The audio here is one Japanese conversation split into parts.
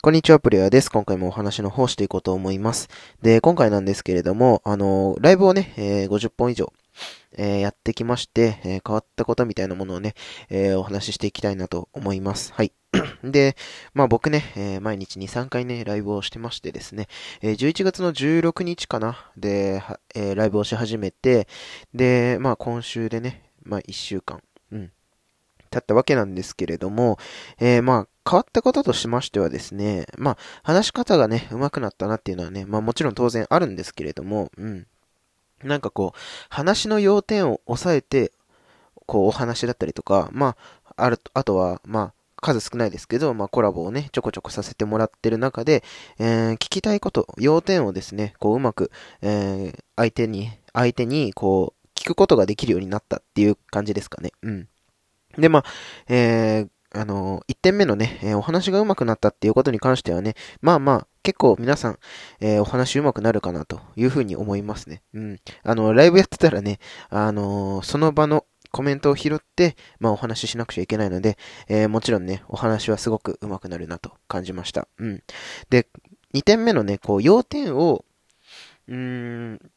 こんにちは、プレイヤーです。今回もお話の方していこうと思います。で、今回なんですけれども、あの、ライブをね、えー50本以上、えーやってきまして、えー変わったことみたいなものをね、えお話ししていきたいなと思います。はい。で、まあ僕ね、え毎日2、3回ね、ライブをしてましてですね、え11月の16日かな、で、えライブをし始めて、で、まあ今週でね、まあ1週間、うん、経ったわけなんですけれども、えまあ変わったこととしましてはですね、まあ話し方がね、上手くなったなっていうのはね、まあもちろん当然あるんですけれども、うん。なんかこう、話の要点を抑えて、こうお話だったりとか、まあ、ある、あとは、まあ、数少ないですけど、まあコラボをね、ちょこちょこさせてもらってる中で、えー聞きたいこと、要点をですね、こううまく、えー相手に、相手に、こう、聞くことができるようになったっていう感じですかね。うん。で、まあ、えーあの、1点目のね、えーお話が上手くなったっていうことに関してはね、まあまあ、結構皆さん、えーお話上手くなるかなというふうに思いますね。うん。あの、ライブやってたらね、あのーその場のコメントを拾って、まあお話ししなくちゃいけないので、えーもちろんね、お話はすごく上手くなるなと感じました。うん。で、2点目のね、こう、要点を、うーん、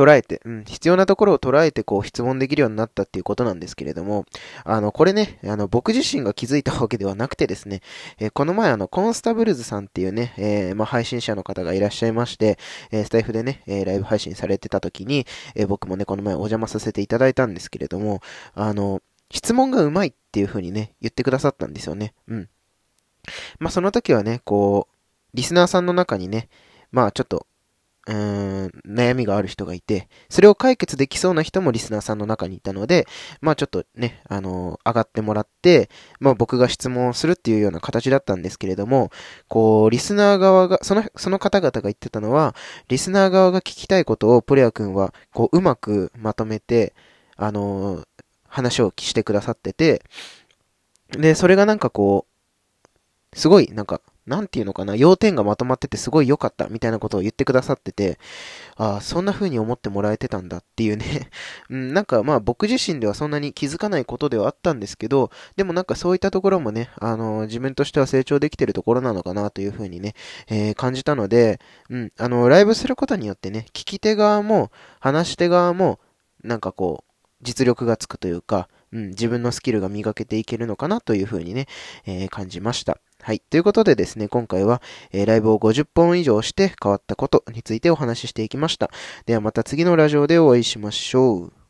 捉えて、うん、必要なところを捉えて、こう、質問できるようになったっていうことなんですけれども、あの、これね、あの、僕自身が気づいたわけではなくてですね、えーこの前、あの、コンスタブルズさんっていうね、えーまあ、配信者の方がいらっしゃいまして、えースタイフでね、えライブ配信されてた時に、え僕もね、この前お邪魔させていただいたんですけれども、あの、質問がうまいっていう風にね、言ってくださったんですよね。うん。まあ、その時はね、こう、リスナーさんの中にね、まあ、ちょっと、うん、悩みがある人がいて、それを解決できそうな人もリスナーさんの中にいたので、まあちょっとね、あの上がってもらって、まあ僕が質問をするっていうような形だったんですけれども、こう、リスナー側が、その、その方々が言ってたのは、リスナー側が聞きたいことをプレア君は、こう、うまくまとめて、あの話をしてくださってて、で、それがなんかこう、すごい、なんか、なんていうのかな、要点がまとまっててすごい良かったみたいなことを言ってくださってて、ああ、そんな風に思ってもらえてたんだっていうね。うん、なんかまあ僕自身ではそんなに気づかないことではあったんですけど、でもなんかそういったところもね、あの自分としては成長できてるところなのかなという風にね、えー感じたので、うん、あの、ライブすることによってね、聞き手側も、話し手側も、なんかこう、実力がつくというか、うん、自分のスキルが磨けていけるのかなという風にね、え感じました。はい。ということでですね、今回は、えーライブを50本以上して変わったことについてお話ししていきました。ではまた次のラジオでお会いしましょう。